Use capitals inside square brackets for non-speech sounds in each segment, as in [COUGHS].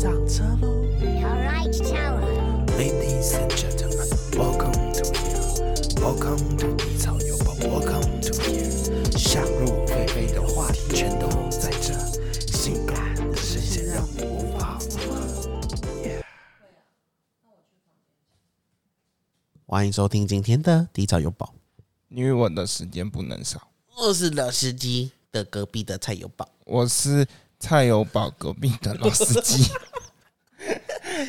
上车喽 Alright, Tower.，Ladies and gentlemen, welcome to here, welcome to 低潮有宝，welcome to here。想入非非的话题全都在这，性感的声线让你无法负荷。Yeah 欢迎收听今天的低潮有宝，因为我的时间不能少。我是老司机的隔壁的蔡油宝。我是蔡油宝隔壁的老司机，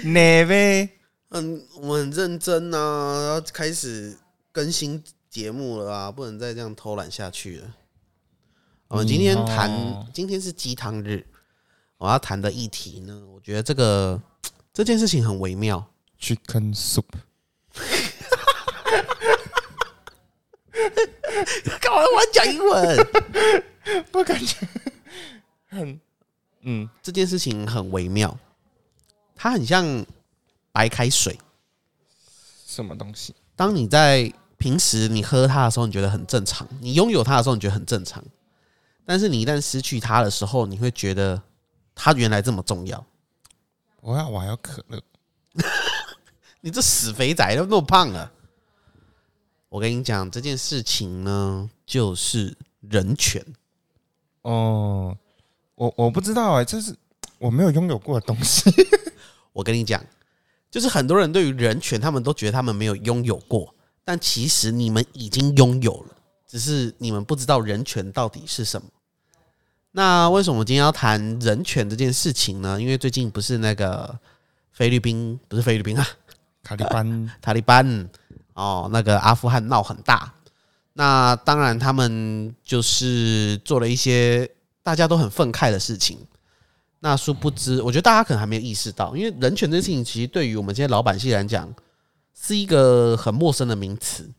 哪位？嗯，我们很认真啊，要开始更新节目了啊，不能再这样偷懒下去了。我们今天谈，哦今天是鸡汤日，我要谈的议题呢，我觉得这个 [TSK] 这件事情很微妙。Chicken soup，干嘛我讲英文？[LAUGHS] 我感觉很嗯，这件事情很微妙，它很像白开水。什么东西？当你在平时你喝它的时候，你觉得很正常；你拥有它的时候，你觉得很正常。但是你一旦失去它的时候，你会觉得它原来这么重要。我要我还要可乐，[LAUGHS] 你这死肥仔都那么胖了。我跟你讲，这件事情呢，就是人权。哦，我我不知道哎、这是我没有拥有过的东西。[LAUGHS] 我跟你讲，就是很多人对于人权，他们都觉得他们没有拥有过，但其实你们已经拥有了，只是你们不知道人权到底是什么。那为什么我今天要谈人权这件事情呢？因为最近不是那个菲律宾，不是菲律宾啊，塔利班 [LAUGHS] 塔利班哦，那个阿富汗闹很大。那当然，他们就是做了一些大家都很愤慨的事情。那殊不知，我觉得大家可能还没有意识到，因为人权这件事情，其实对于我们这些老百姓来讲，是一个很陌生的名词。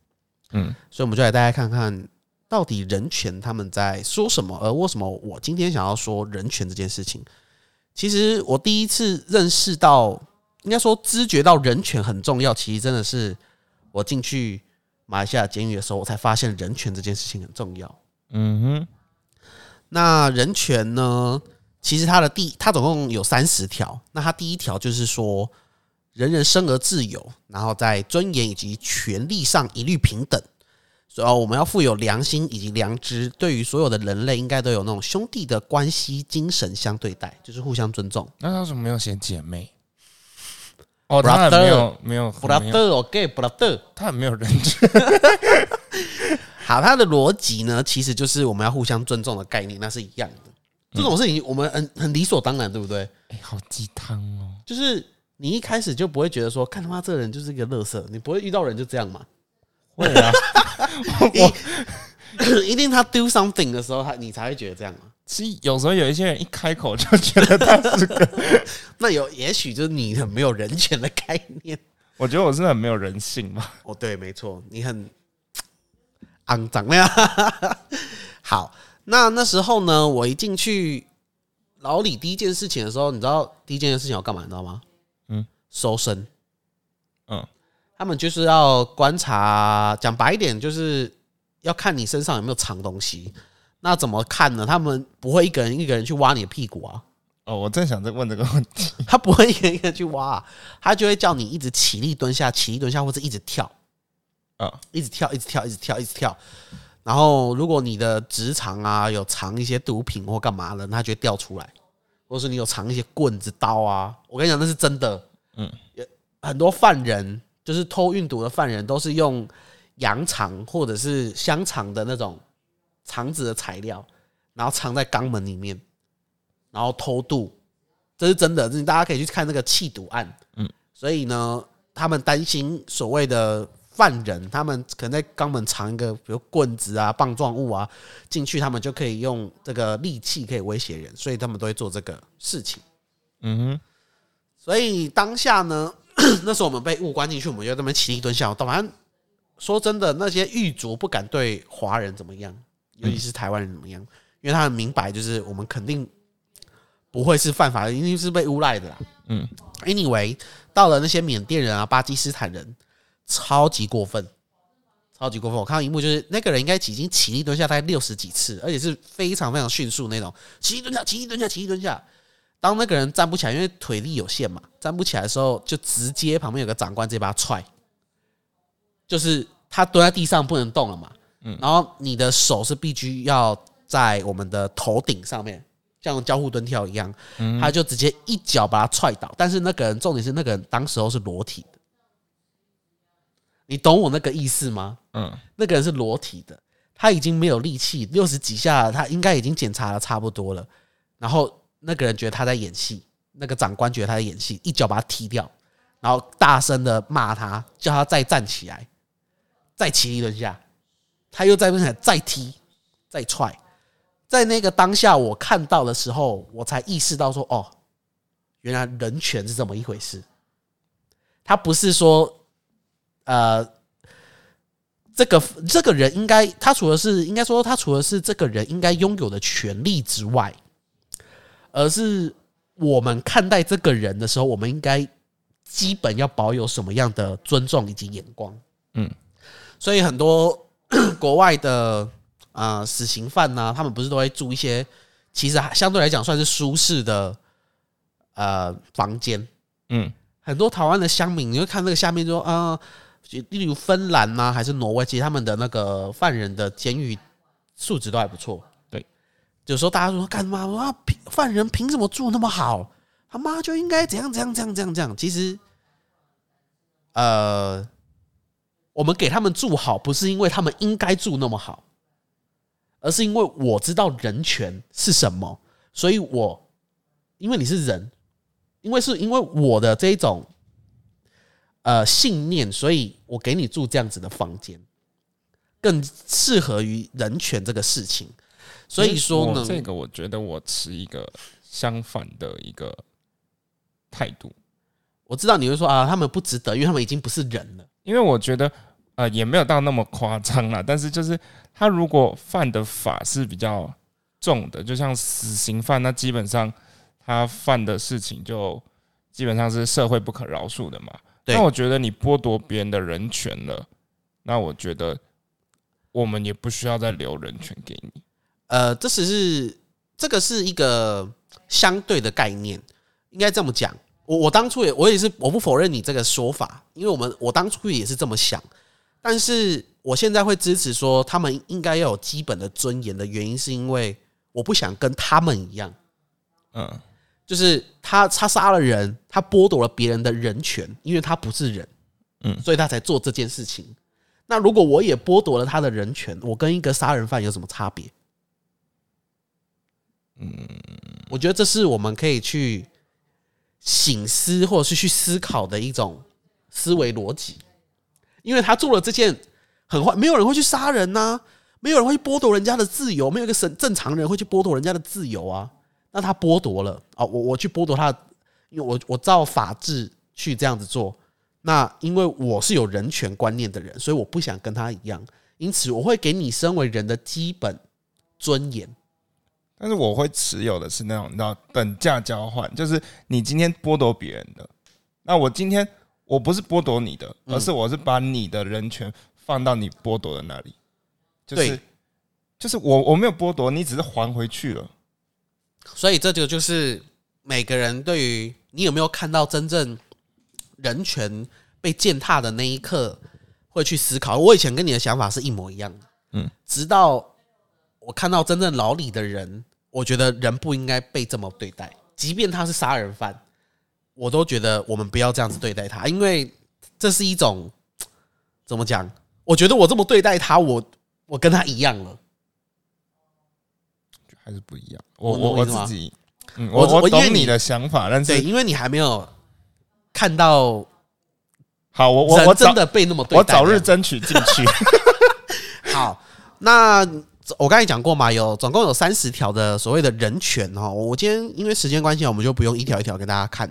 嗯，所以我们就来大家看看，到底人权他们在说什么，而为什么我今天想要说人权这件事情。其实我第一次认识到，应该说知觉到人权很重要，其实真的是我进去马来西亚监狱的时候，我才发现人权这件事情很重要。嗯哼，那人权呢？其实它的第，它总共有三十条。那它第一条就是说，人人生而自由，然后在尊严以及权利上一律平等。所以哦我们要富有良心以及良知，对于所有的人类应该都有那种兄弟的关系精神相对待，就是互相尊重。那他为什么没有写姐妹？[LAUGHS] 哦，他很没有没有布拉德，OK，布拉德。他很没有认知。[LAUGHS] 好，他的逻辑呢，其实就是我们要互相尊重的概念，那是一样的。这种事情我们很很理所当然，对不对？哎、好鸡汤哦！就是你一开始就不会觉得说，看他妈这个人就是一个乐色，你不会遇到人就这样嘛？会啊，[LAUGHS] 我一定他 do something 的时候，他你才会觉得这样嘛？其实有时候有一些人一开口就觉得他是个，[LAUGHS] 那有也许就是你很没有人权的概念。[LAUGHS] 我觉得我是很没有人性嘛。哦，对，没错，你很肮脏呀。好，那那时候呢，我一进去老李第一件事情的时候，你知道第一件事情要干嘛？你知道吗？嗯，搜身。嗯，他们就是要观察，讲白一点，就是要看你身上有没有藏东西。那怎么看呢？他们不会一个人一个人去挖你的屁股啊，哦，我正想在问这个问题。[LAUGHS] 他不会一个人一个人去挖、啊，他就会叫你一直起立蹲下，起立蹲下，或者一直跳。啊，一直跳，一直跳，一直跳，一直跳。然后，如果你的直肠啊有藏一些毒品或干嘛的，它就会掉出来；或者是你有藏一些棍子、刀啊，我跟你讲，那是真的。嗯，很多犯人就是偷运毒的犯人，都是用羊肠或者是香肠的那种肠子的材料，然后藏在肛门里面，然后偷渡，这是真的。这大家可以去看那个弃毒案。嗯，所以呢，他们担心所谓的犯人，他们可能在肛门藏一个，比如棍子啊、棒状物啊，进去他们就可以用这个利器可以威胁人，所以他们都会做这个事情。嗯哼，所以当下呢，那时候我们被误关进去，我们就在那边起立蹲下。当然说真的，那些狱卒不敢对华人怎么样，尤其是台湾人怎么样，因为他们明白，就是我们肯定不会是犯法的，一定是被诬赖的啦。嗯，anyway，到了那些缅甸人啊、巴基斯坦人，超级过分，超级过分。我看到一幕，就是那个人应该已经起立蹲下大概六十几次，而且是非常非常迅速那种，起立蹲下，起立蹲下，起立蹲下。当那个人站不起来，因为腿力有限嘛，站不起来的时候，就直接旁边有个长官直接把他踹，就是他蹲在地上不能动了嘛，嗯然后你的手是必须要在我们的头顶上面，像交互蹲跳一样，他就直接一脚把他踹倒。但是那个人重点是那个人当时候是裸体的，你懂我那个意思吗？嗯，那个人是裸体的，他已经没有力气，六十几下了，他应该已经检查的差不多了。然后那个人觉得他在演戏，那个长官觉得他在演戏，一脚把他踢掉，然后大声的骂他，叫他再站起来，再骑一轮下，他又再站起来，再踢，再踹。在那个当下，我看到的时候，我才意识到说，哦，原来人权是这么一回事。他不是说，呃，这个这个人应该，他除了是应该说，他除了是这个人应该拥有的权利之外，而是我们看待这个人的时候，我们应该基本要保有什么样的尊重以及眼光。嗯，所以很多 [COUGHS] 国外的呃死刑犯呢、他们不是都会住一些其实相对来讲算是舒适的呃房间。嗯，很多台湾的乡民，你会看那个下面说啊、例如芬兰呐、还是挪威，其实他们的那个犯人的监狱素质都还不错。对，有时候大家说干嘛啊？凭犯人凭什么住那么好？他妈就应该怎样怎样怎样怎样怎样。其实，呃，我们给他们住好，不是因为他们应该住那么好，而是因为我知道人权是什么，所以我因为你是人，因为是因为我的这一种呃信念，所以我给你住这样子的房间，更适合于人权这个事情。所以说呢，这个我觉得我持一个相反的一个态度，我知道你会说啊，他们不值得，因为他们已经不是人了。因为我觉得呃也没有到那么夸张啦，但是就是他如果犯的法是比较重的，就像死刑犯，那基本上他犯的事情就基本上是社会不可饶恕的嘛。对那我觉得你剥夺别人的人权了，那我觉得我们也不需要再留人权给你。呃，这只是这个是一个相对的概念，应该这么讲。我我当初也我也是我不否认你这个说法，因为我们我当初也是这么想，但是我现在会支持说他们应该要有基本的尊严的原因，是因为我不想跟他们一样，嗯，就是他他杀了人，他剥夺了别人的人权，因为他不是人，嗯所以他才做这件事情。那如果我也剥夺了他的人权，我跟一个杀人犯有什么差别？嗯，我觉得这是我们可以去醒思或者是去思考的一种思维逻辑，因为他做了这件很坏，没有人会去杀人呐、没有人会去剥夺人家的自由，没有一个神正常人会去剥夺人家的自由啊。那他剥夺了啊，我我去剥夺他，因为我我照法治去这样子做。那因为我是有人权观念的人，所以我不想跟他一样，因此我会给你身为人的基本尊严。但是我会持有的是那种你知道等价交换，就是你今天剥夺别人的，那我今天我不是剥夺你的，嗯而是我是把你的人权放到你剥夺的那里，就是就是我我没有剥夺，你只是还回去了。所以这就就是每个人对于你有没有看到真正人权被践踏的那一刻，会去思考。我以前跟你的想法是一模一样的，嗯，直到我看到真正牢里的人，我觉得人不应该被这么对待，即便他是杀人犯，我都觉得我们不要这样子对待他，因为这是一种怎么讲？我觉得我这么对待他，我我跟他一样了。还是不一样。我我我自己，嗯，我我我懂你的想法，但对，是因为你还没有看到好，我我我真的被那么对我。早日争取进去。[LAUGHS] 好，那我刚才讲过嘛，有总共有三十条的所谓的人权哈。我今天因为时间关系，我们就不用一条一条跟大家看。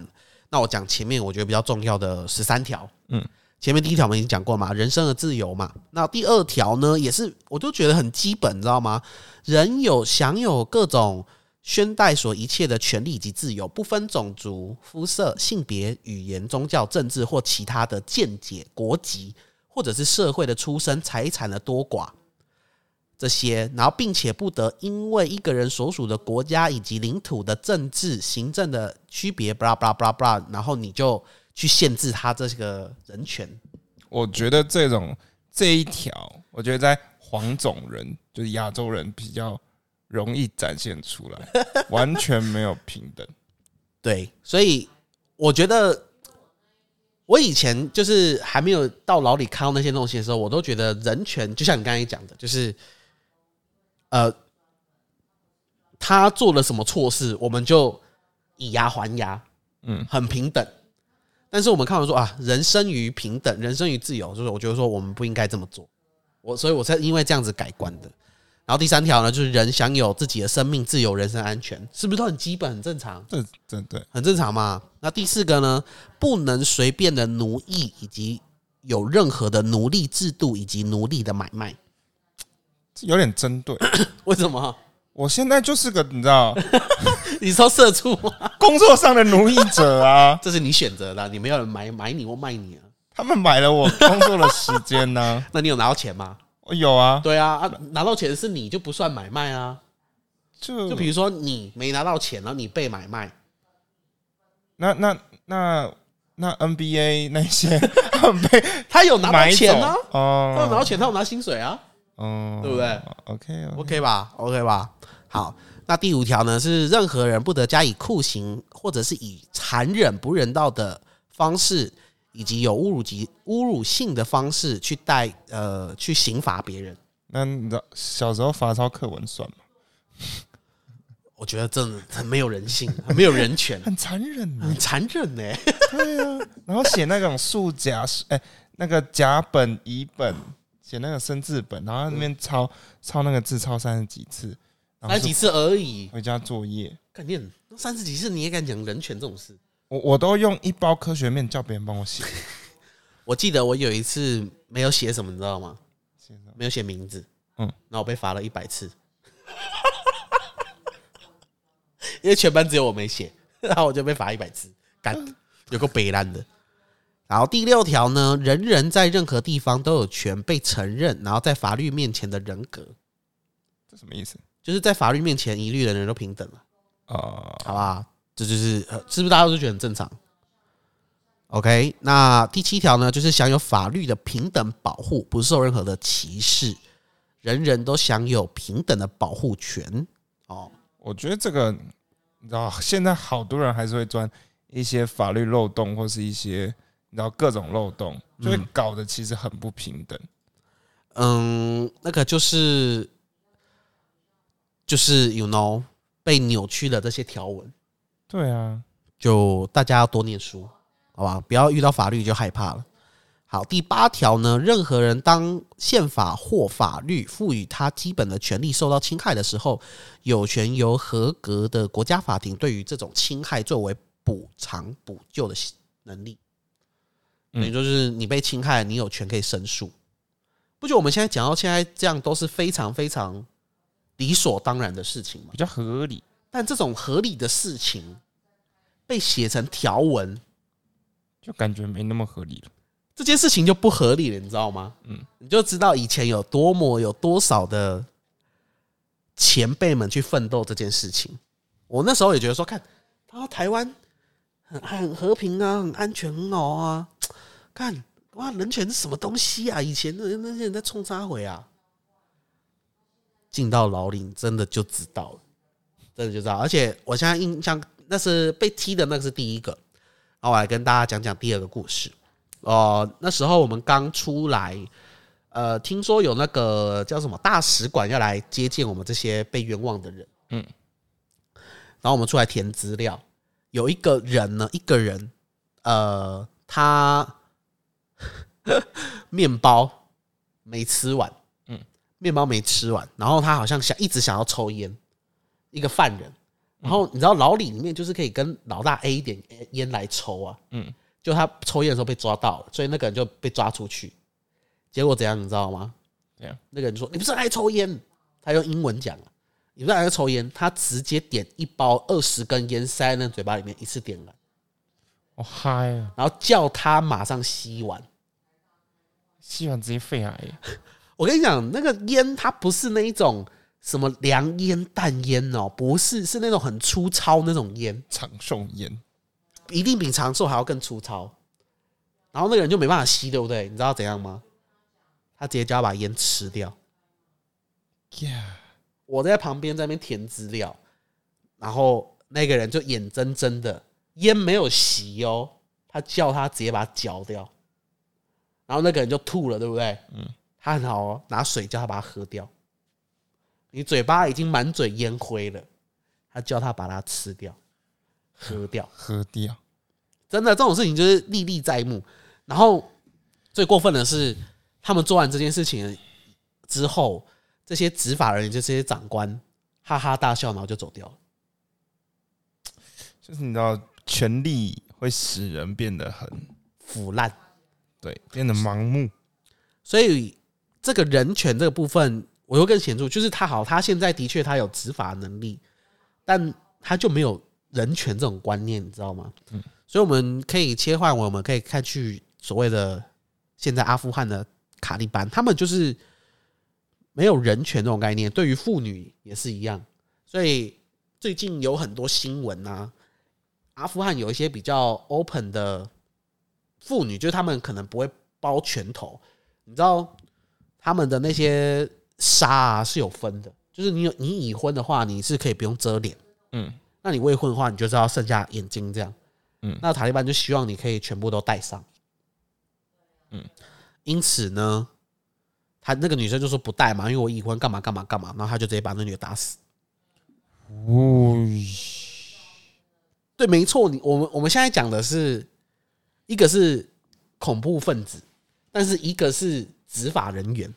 那我讲前面我觉得比较重要的十三条。嗯，前面第一条我们已经讲过嘛，人身的自由嘛。那第二条呢，也是我就觉得很基本，你知道吗？人有享有各种宣代所一切的权利以及自由，不分种族、肤色、性别、语言、宗教、政治或其他的见解、国籍，或者是社会的出身、财产的多寡。这些，然后并且不得因为一个人所属的国家以及领土的政治、行政的区别，blah blah blah blah，然后你就去限制他这个人权。我觉得这种这一条，我觉得在黄种人，就是亚洲人比较容易展现出来，[LAUGHS] 完全没有平等。对，所以我觉得我以前就是还没有到牢里看到那些东西的时候，我都觉得人权就像你刚才讲的，就是呃，他做了什么错事，我们就以牙还牙，嗯，很平等。但是我们看完说啊，人生于平等，人生于自由，就是我觉得说我们不应该这么做。我所以我才因为这样子改观的。然后第三条呢，就是人享有自己的生命、自由、人身安全，是不是都很基本、很正常？这这对，很正常嘛。那第四个呢，不能随便的奴役，以及有任何的奴隶制度以及奴隶的买卖。有点针对。[COUGHS] 为什么？我现在就是个你知道，[LAUGHS] 你说社畜吗？工作上的奴役者啊，[LAUGHS] 这是你选择的，你没有人买买你或卖你啊。他们买了我工作的时间呢、[LAUGHS] 那你有拿到钱吗？我有啊，对啊，啊，拿到钱是你就不算买卖啊。就就比如说你没拿到钱，然后你被买卖，那那那那 NBA 那些他们被他有拿到买走钱啊，他有拿到哦，钱，他有拿薪水啊。哦，对不对？OK OK 吧？OK 吧？好，那第五条呢是任何人不得加以酷刑，或者是以残忍不人道的方式，以及有侮辱及侮辱性的方式去带呃去刑罚别人。那你知道小时候罚抄课文算吗？[LAUGHS] 我觉得真的很没有人性，很没有人权，很残忍呢、很残忍呢、对啊，然后写那种数甲，哎、那个甲本乙本，写那个生字本，然后那边抄抄那个字抄三十几次，然后是才几次而已，回家作业，肯定三十几次你也敢讲人权这种事？我我都用一包科学面叫别人帮我写，[LAUGHS] 我记得我有一次没有写什么，你知道吗？没有写名字，嗯嗯，然后我被罚了一百次，[LAUGHS] 因为全班只有我没写，然后我就被罚一百次，干，有个北烂的。然后第六条呢，人人在任何地方都有权被承认，然后在法律面前的人格，这什么意思就是在法律面前一律人人都平等了，啊？好吧？这就是呃，是不是大家都觉得很正常？OK，那第七条呢，就是享有法律的平等保护，不受任何的歧视，人人都享有平等的保护权。哦，我觉得这个你知道，现在好多人还是会钻一些法律漏洞，或是一些你知道各种漏洞，就会搞得其实很不平等。嗯，那个就是就是 you know 被扭曲的这些条文，对啊，就大家要多念书，好吧？不要遇到法律就害怕了。好，第八条呢，任何人当宪法或法律赋予他基本的权利受到侵害的时候，有权由合格的国家法庭对于这种侵害作为补偿补救的能力。嗯等于就是你被侵害，你有权可以申诉。不就我们现在讲到现在这样都是非常非常理所当然的事情嘛？比较合理。但这种合理的事情被写成条文，就感觉没那么合理了。这件事情就不合理了，你知道吗？嗯嗯，你就知道以前有多么有多少的前辈们去奋斗这件事情。我那时候也觉得说，看，啊，台湾很很和平啊，很安全，很好啊。看，哇，人权是什么东西啊？以前的人那些人在冲杀回啊，进到牢里真的就知道了，真的就知道。而且我现在印象，那是被踢的那个是第一个。然后我来跟大家讲讲第二个故事。哦、那时候我们刚出来，呃，听说有那个叫什么大使馆要来接见我们这些被冤枉的人，嗯嗯，然后我们出来填资料，有一个人呢，一个人，呃，他 [LAUGHS] 面包没吃完，嗯嗯，面包没吃完，然后他好像想一直想要抽烟，一个犯人，然后你知道牢里里面就是可以跟老大 A 一点烟来抽啊，嗯，就他抽烟的时候被抓到了，所以那个人就被抓出去。结果怎样，你知道吗？怎样？那个人说：“你不是爱抽烟？”他用英文讲啊，你不是爱抽烟？他直接点一包二十根烟塞在那嘴巴里面，一次点了，我嗨啊！然后叫他马上吸完。吸完直接肺癌耶，[LAUGHS] 我跟你讲，那个烟它不是那一种什么凉烟、淡烟哦，不是，是那种很粗糙那种烟，长寿烟，一定比长寿还要更粗糙。然后那个人就没办法吸，对不对？你知道怎样吗？他直接就要把烟吃掉。呀，我在旁边在那边填资料，然后那个人就眼睁睁的烟没有吸哦，他叫他直接把它嚼掉，然后那个人就吐了，对不对？嗯，他很好哦，拿水叫他把它喝掉。你嘴巴已经满嘴烟灰了，他叫他把它吃掉、喝掉。喝掉，真的这种事情就是历历在目。然后最过分的是，他们做完这件事情之后，这些执法人员就这些长官哈哈大笑，然后就走掉了。就是你知道，权力会使人变得很腐烂，对，变得盲目。所以这个人权这个部分，我又更显著，就是他好，他现在的确他有执法能力，但他就没有人权这种观念，你知道吗？嗯，所以我们可以切换，我们可以看去所谓的现在阿富汗的卡利班，他们就是没有人权这种概念，对于妇女也是一样。所以最近有很多新闻啊，阿富汗有一些比较 open 的妇女，就是他们可能不会包拳头，你知道？他们的那些纱啊是有分的，就是你有你已婚的话，你是可以不用遮脸，嗯，那你未婚的话，你就是要剩下眼睛这样，嗯。那塔利班就希望你可以全部都戴上，嗯，因此呢，他那个女生就说不戴嘛，因为我已婚，干嘛干嘛干嘛，然后他就直接把那女的打死。哦，对，没错，你我们我们现在讲的是一个是恐怖分子，但是一个是执法人员。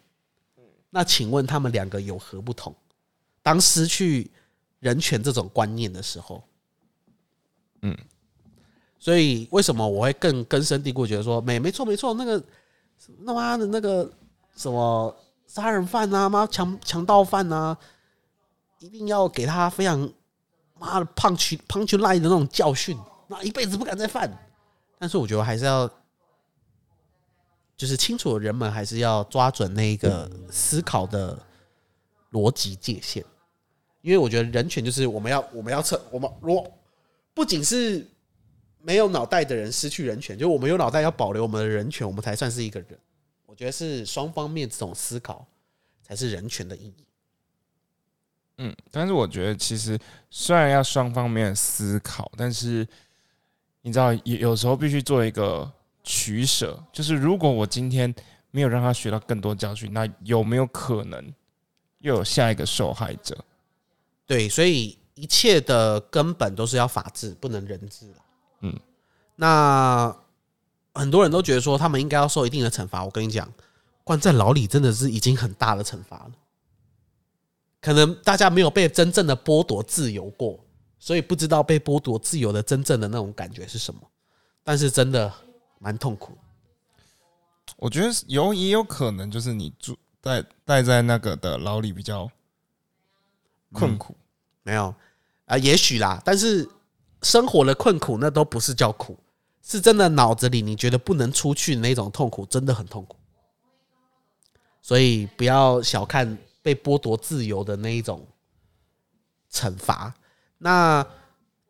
那请问他们两个有何不同？当失去人权这种观念的时候，嗯，所以为什么我会更根深蒂固觉得说，没没错没错，那个他妈的那个什么杀人犯啊，妈强强盗犯啊，一定要给他非常妈的 punch punch line 的那种教训，那一辈子不敢再犯。但是我觉得还是要，就是清楚的人们还是要抓准那个思考的逻辑界限，因为我觉得人权就是我们要我们要测我们如果不仅是没有脑袋的人失去人权，就我们有脑袋要保留我们的人权，我们才算是一个人。我觉得是双方面这种思考才是人权的意义。嗯，但是我觉得其实虽然要双方面思考，但是你知道有有时候必须做一个取舍，就是如果我今天没有让他学到更多教训，那有没有可能又有下一个受害者？对，所以一切的根本都是要法治，不能人治了。嗯，那很多人都觉得说他们应该要受一定的惩罚。我跟你讲，关在牢里真的是已经很大的惩罚了。可能大家没有被真正的剥夺自由过，所以不知道被剥夺自由的真正的那种感觉是什么。但是真的蛮痛苦。我觉得有也有可能就是你住待待在那个的牢里比较困苦。没有啊、也许啦，但是生活的困苦那都不是叫苦，是真的脑子里你觉得不能出去那种痛苦，真的很痛苦。所以不要小看被剥夺自由的那一种惩罚。那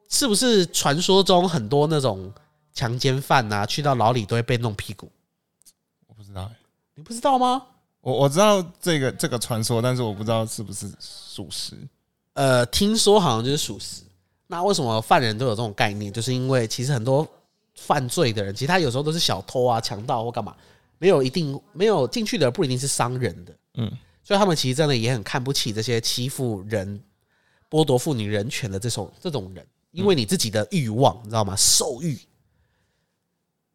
是不是传说中很多那种强奸犯啊，去到牢里都会被弄屁股？我不知道欸、你不知道吗？我我知道这个这个传说，但是我不知道是不是属实。呃，听说好像就是属实。那为什么犯人都有这种概念？就是因为其实很多犯罪的人，其实他有时候都是小偷啊、强盗或干嘛，没有一定没有进去的不一定是伤人的，嗯，所以他们其实真的也很看不起这些欺负人、剥夺妇女人权的这种这种人，因为你自己的欲望，你知道吗？兽欲，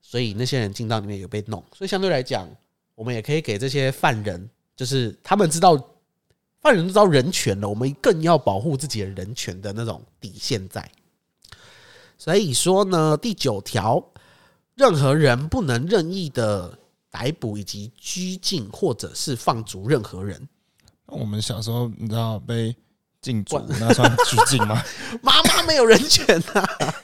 所以那些人进到里面有被弄，所以相对来讲，我们也可以给这些犯人，就是他们知道犯人知道人权了，我们更要保护自己的人权的那种底线在。所以说呢，第九条，任何人不能任意的逮捕以及拘禁或者是放逐任何人。我们小时候你知道被禁足，那算拘禁吗？[LAUGHS] 妈妈没有人权啊。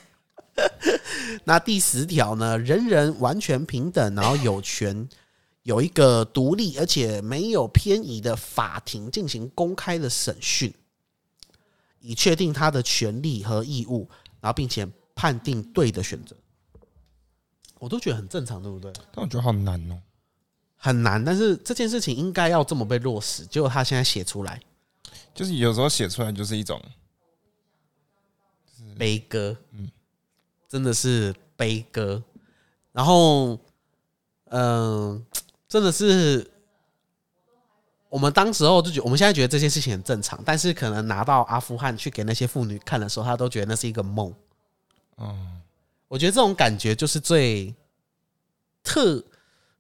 那第十条呢？人人完全平等，然后有权有一个独立而且没有偏移的法庭进行公开的审讯，以确定他的权利和义务，然后并且判定对的选择。我都觉得很正常，对不对？但我觉得好难哦。很难，但是这件事情应该要这么被落实，结果他现在写出来，就是有时候写出来就是一种，悲歌，嗯，真的是悲歌。然后，嗯、真的是我们当时候就觉我们现在觉得这件事情很正常，但是可能拿到阿富汗去给那些妇女看的时候，她都觉得那是一个梦。嗯，我觉得这种感觉就是最特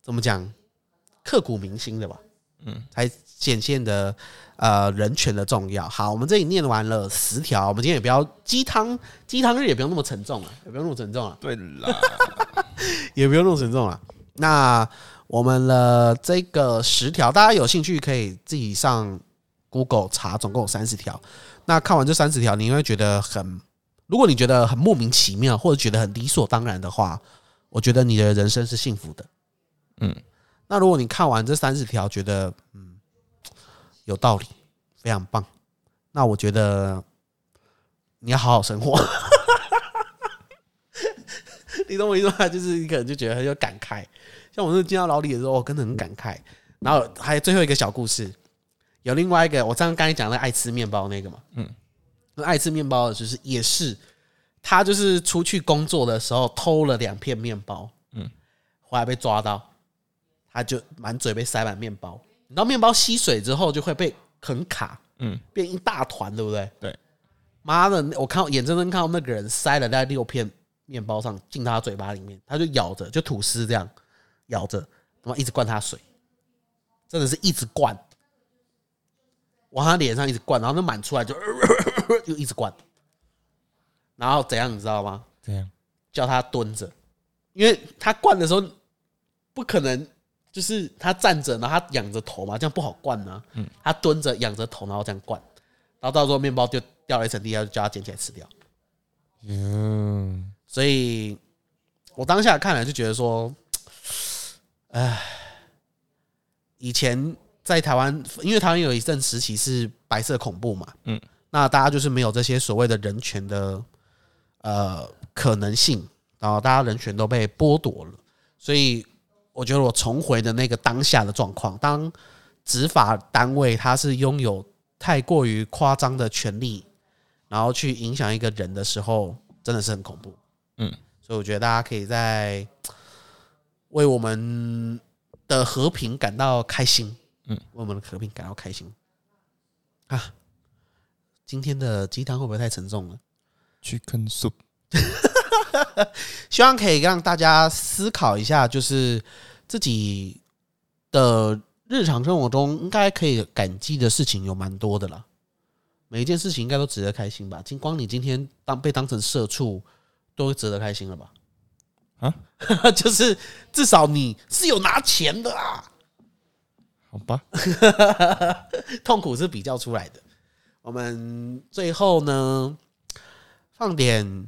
怎么讲刻骨铭心的吧，嗯，才显现的呃人权的重要。好，我们这里念完了十条，我们今天也不要鸡汤鸡汤日也不用那么沉重了，也不用那么沉重了。对啦，[LAUGHS] 也不用那么沉重了。那我们的这个十条，大家有兴趣可以自己上 Google 查，总共有三十条。那看完这三十条，你会觉得很，如果你觉得很莫名其妙，或者觉得很理所当然的话，我觉得你的人生是幸福的。嗯，那如果你看完这三十条，觉得嗯有道理，非常棒，那我觉得你要好好生活。[LAUGHS] 你懂我意思吗？就是你可能就觉得很有感慨，像我是见到老李的时候，我真的很感慨。然后还有最后一个小故事，有另外一个，我刚刚刚才讲的爱吃面包那个嘛，嗯，那爱吃面包的就是也是他就是出去工作的时候偷了两片面包，嗯，后来被抓到，他就满嘴被塞满面包，你知道面包吸水之后就会被很卡，嗯，变一大团，对不对？对，妈的，我看到眼睁睁看到那个人塞了大概六片面包上进他嘴巴里面，他就咬着，就吐司这样咬着，他妈一直灌他水，真的是一直灌，往他脸上一直灌，然后那满出来就 [LAUGHS] 就一直灌，然后怎样你知道吗？怎样？叫他蹲着，因为他灌的时候不可能就是他站着，然后他仰着头嘛，这样不好灌呢、嗯，他蹲着仰着头，然后这样灌，然后到时候面包就掉了一层地下，就叫他捡起来吃掉。嗯，所以我当下看来就觉得说，唉，以前在台湾，因为台湾有一阵时期是白色恐怖嘛，嗯，那大家就是没有这些所谓的人权的呃可能性，然后大家人权都被剥夺了，所以我觉得我重回的那个当下的状况，当执法单位他是拥有太过于夸张的权利，然后去影响一个人的时候，真的是很恐怖。嗯，所以我觉得大家可以在为我们的和平感到开心。嗯，为我们的和平感到开心啊！今天的鸡汤会不会太沉重了？Chicken soup，[LAUGHS] 希望可以让大家思考一下，就是自己的日常生活中应该可以感激的事情有蛮多的啦。每一件事情应该都值得开心吧？今光你今天当被当成社畜，都值得开心了吧？啊，[LAUGHS] 就是至少你是有拿钱的啊，好吧，[LAUGHS] 痛苦是比较出来的。我们最后呢，放点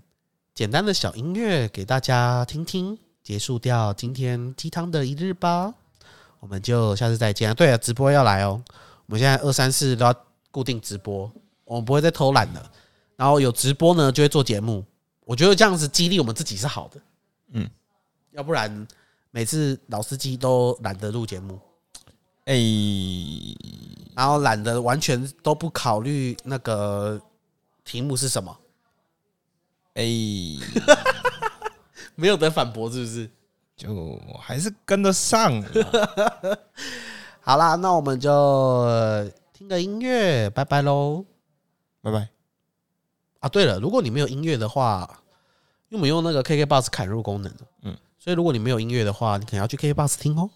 简单的小音乐给大家听听，结束掉今天鸡汤的一日吧。我们就下次再见。对了，直播要来哦。我们现在二三四都要固定直播，我们不会再偷懒了。然后有直播呢，就会做节目。我觉得这样子激励我们自己是好的。嗯，要不然每次老司机都懒得录节目。哎、然后懒得完全都不考虑那个题目是什么，哎、没有得反驳，是不是？就还是跟得上啦，好啦，那我们就呃听个音乐，拜拜喽。拜拜。啊，对了，如果你没有音乐的话，因为我们用那个 KK Bus 砍入功能，嗯嗯，所以如果你没有音乐的话，你可能要去 KK Bus 听哦。